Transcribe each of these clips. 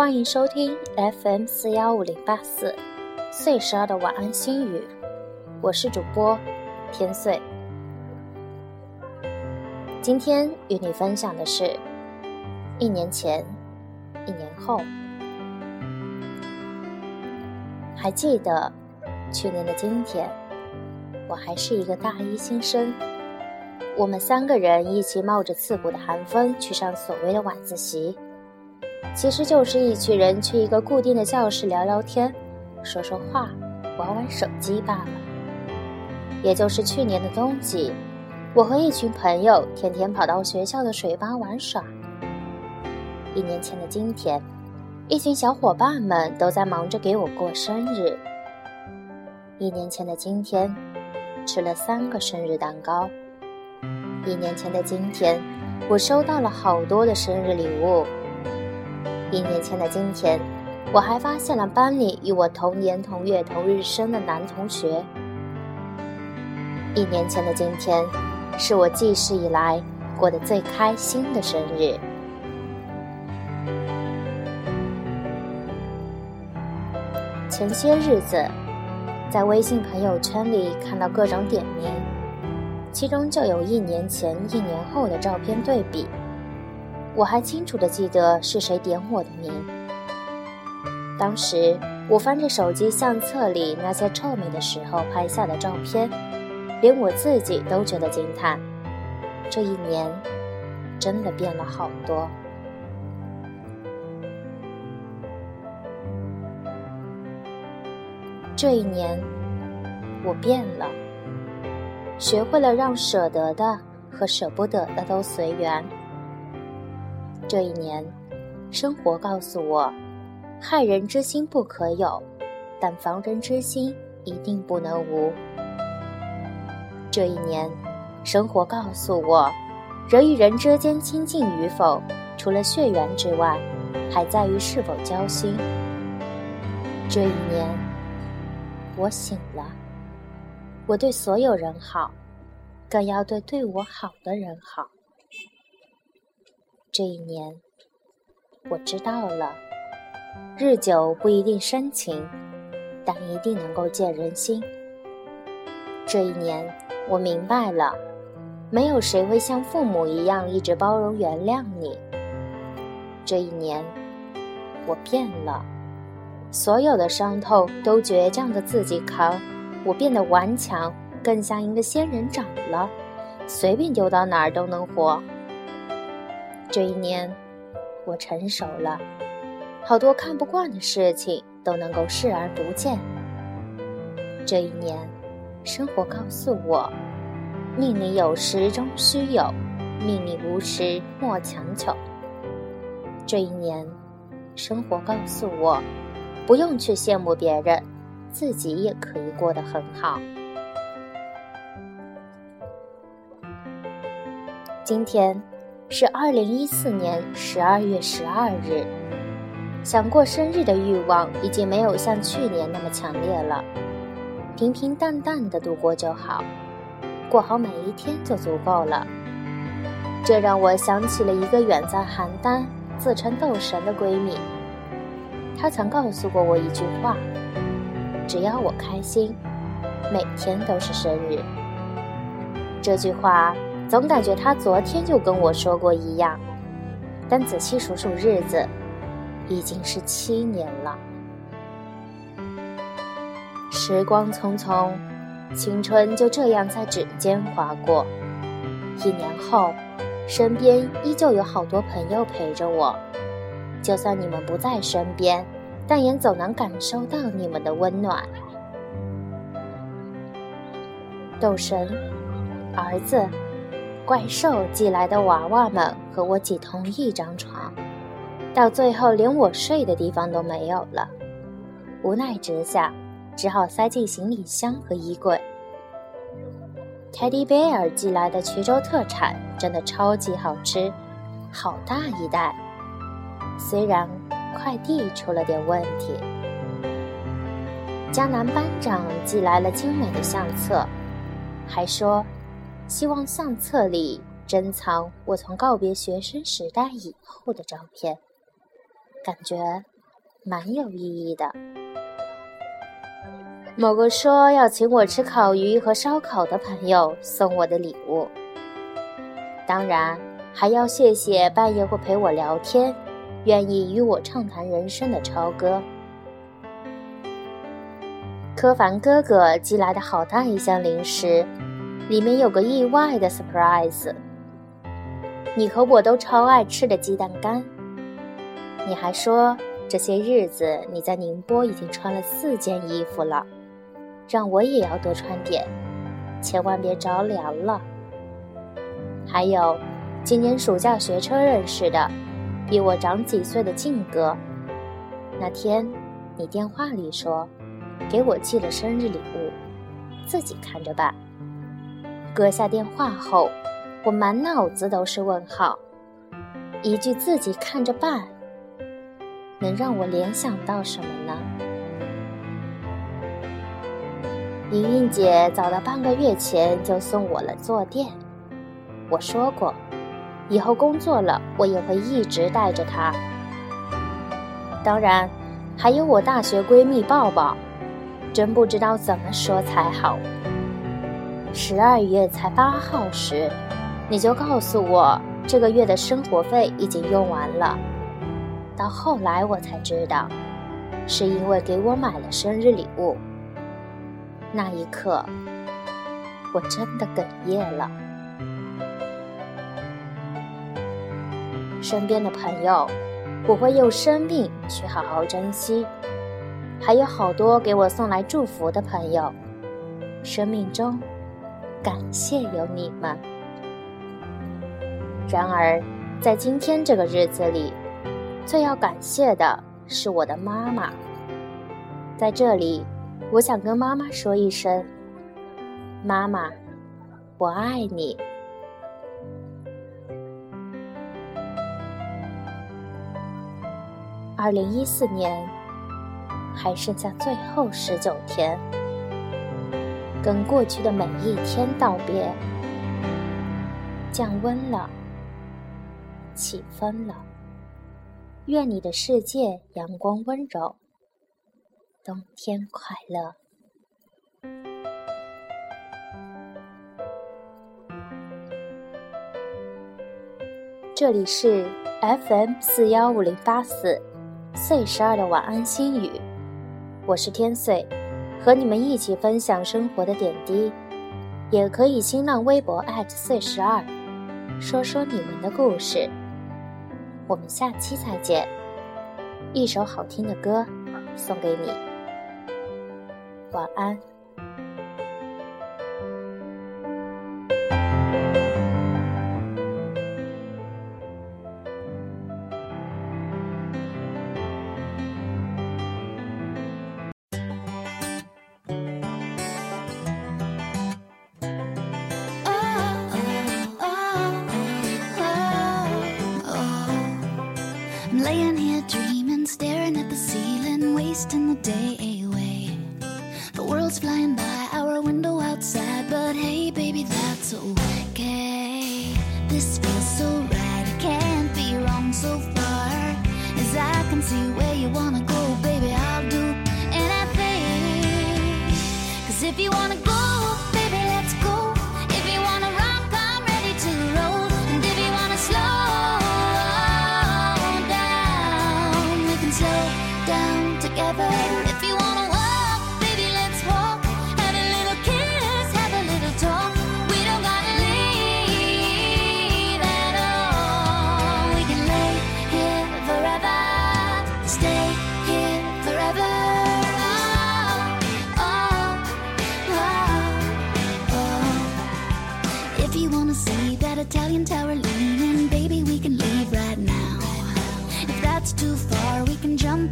欢迎收听 FM 四幺五零八四岁十二的晚安心语，我是主播天岁。今天与你分享的是，一年前，一年后，还记得去年的今天，我还是一个大一新生。我们三个人一起冒着刺骨的寒风去上所谓的晚自习，其实就是一群人去一个固定的教室聊聊天、说说话、玩玩手机罢了。也就是去年的冬季，我和一群朋友天天跑到学校的水吧玩耍。一年前的今天，一群小伙伴们都在忙着给我过生日。一年前的今天，吃了三个生日蛋糕。一年前的今天，我收到了好多的生日礼物。一年前的今天，我还发现了班里与我同年同月同日生的男同学。一年前的今天，是我记事以来过得最开心的生日。前些日子，在微信朋友圈里看到各种点名。其中就有一年前、一年后的照片对比，我还清楚的记得是谁点我的名。当时我翻着手机相册里那些臭美的时候拍下的照片，连我自己都觉得惊叹：这一年真的变了好多。这一年，我变了。学会了让舍得的和舍不得的都随缘。这一年，生活告诉我，害人之心不可有，但防人之心一定不能无。这一年，生活告诉我，人与人之间亲近与否，除了血缘之外，还在于是否交心。这一年，我醒了。我对所有人好，更要对对我好的人好。这一年，我知道了，日久不一定生情，但一定能够见人心。这一年，我明白了，没有谁会像父母一样一直包容原谅你。这一年，我变了，所有的伤痛都倔强的自己扛。我变得顽强，更像一个仙人掌了，随便丢到哪儿都能活。这一年，我成熟了，好多看不惯的事情都能够视而不见。这一年，生活告诉我，命里有时终须有，命里无时莫强求。这一年，生活告诉我，不用去羡慕别人。自己也可以过得很好。今天是二零一四年十二月十二日，想过生日的欲望已经没有像去年那么强烈了，平平淡淡的度过就好，过好每一天就足够了。这让我想起了一个远在邯郸、自称斗神的闺蜜，她曾告诉过我一句话。只要我开心，每天都是生日。这句话总感觉他昨天就跟我说过一样，但仔细数数日子，已经是七年了。时光匆匆，青春就这样在指尖划过。一年后，身边依旧有好多朋友陪着我，就算你们不在身边。但也总能感受到你们的温暖。斗神、儿子、怪兽寄来的娃娃们和我挤同一张床，到最后连我睡的地方都没有了。无奈之下，只好塞进行李箱和衣柜。Teddy Bear 寄来的衢州特产真的超级好吃，好大一袋。虽然。快递出了点问题。江南班长寄来了精美的相册，还说希望相册里珍藏我从告别学生时代以后的照片，感觉蛮有意义的。某个说要请我吃烤鱼和烧烤的朋友送我的礼物，当然还要谢谢半夜会陪我聊天、愿意与我畅谈人生的超哥。柯凡哥哥寄来的好大一箱零食，里面有个意外的 surprise。你和我都超爱吃的鸡蛋干。你还说这些日子你在宁波已经穿了四件衣服了。让我也要多穿点，千万别着凉了。还有，今年暑假学车认识的，比我长几岁的静哥，那天你电话里说给我寄了生日礼物，自己看着办。搁下电话后，我满脑子都是问号。一句自己看着办，能让我联想到什么呢？莹莹姐早在半个月前就送我了坐垫，我说过，以后工作了我也会一直带着它。当然，还有我大学闺蜜抱抱，真不知道怎么说才好。十二月才八号时，你就告诉我这个月的生活费已经用完了，到后来我才知道，是因为给我买了生日礼物。那一刻，我真的哽咽了。身边的朋友，我会用生命去好好珍惜；还有好多给我送来祝福的朋友，生命中感谢有你们。然而，在今天这个日子里，最要感谢的是我的妈妈。在这里。我想跟妈妈说一声：“妈妈，我爱你。”二零一四年还剩下最后十九天，跟过去的每一天道别。降温了，起风了，愿你的世界阳光温柔。冬天快乐！这里是 FM 四幺五零八四岁十二的晚安心语，我是天岁，和你们一起分享生活的点滴，也可以新浪微博岁十二，说说你们的故事。我们下期再见，一首好听的歌送给你。晚安。Laying here dreaming, staring at the ceiling, wasting the day away. The world's flying by our window outside, but hey, baby, that's okay. This feels so right, it can't be wrong so far. As I can see where you wanna go,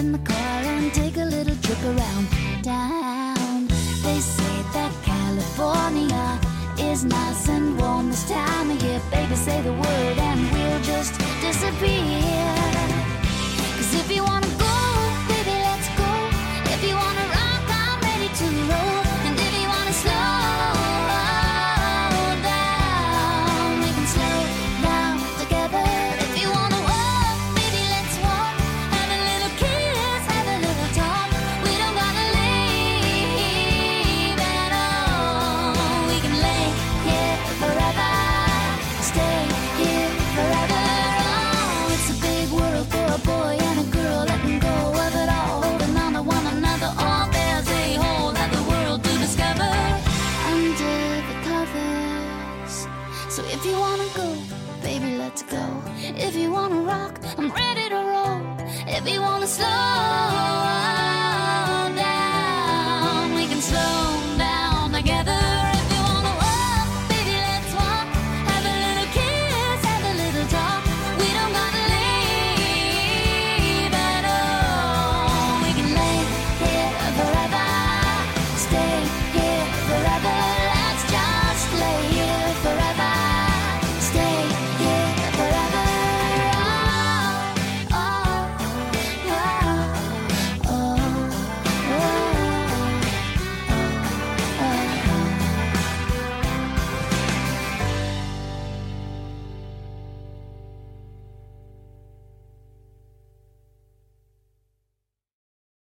in the car and take a little trip around town. They say that California is nice and warm this time of year. Baby, say the word and we'll just disappear.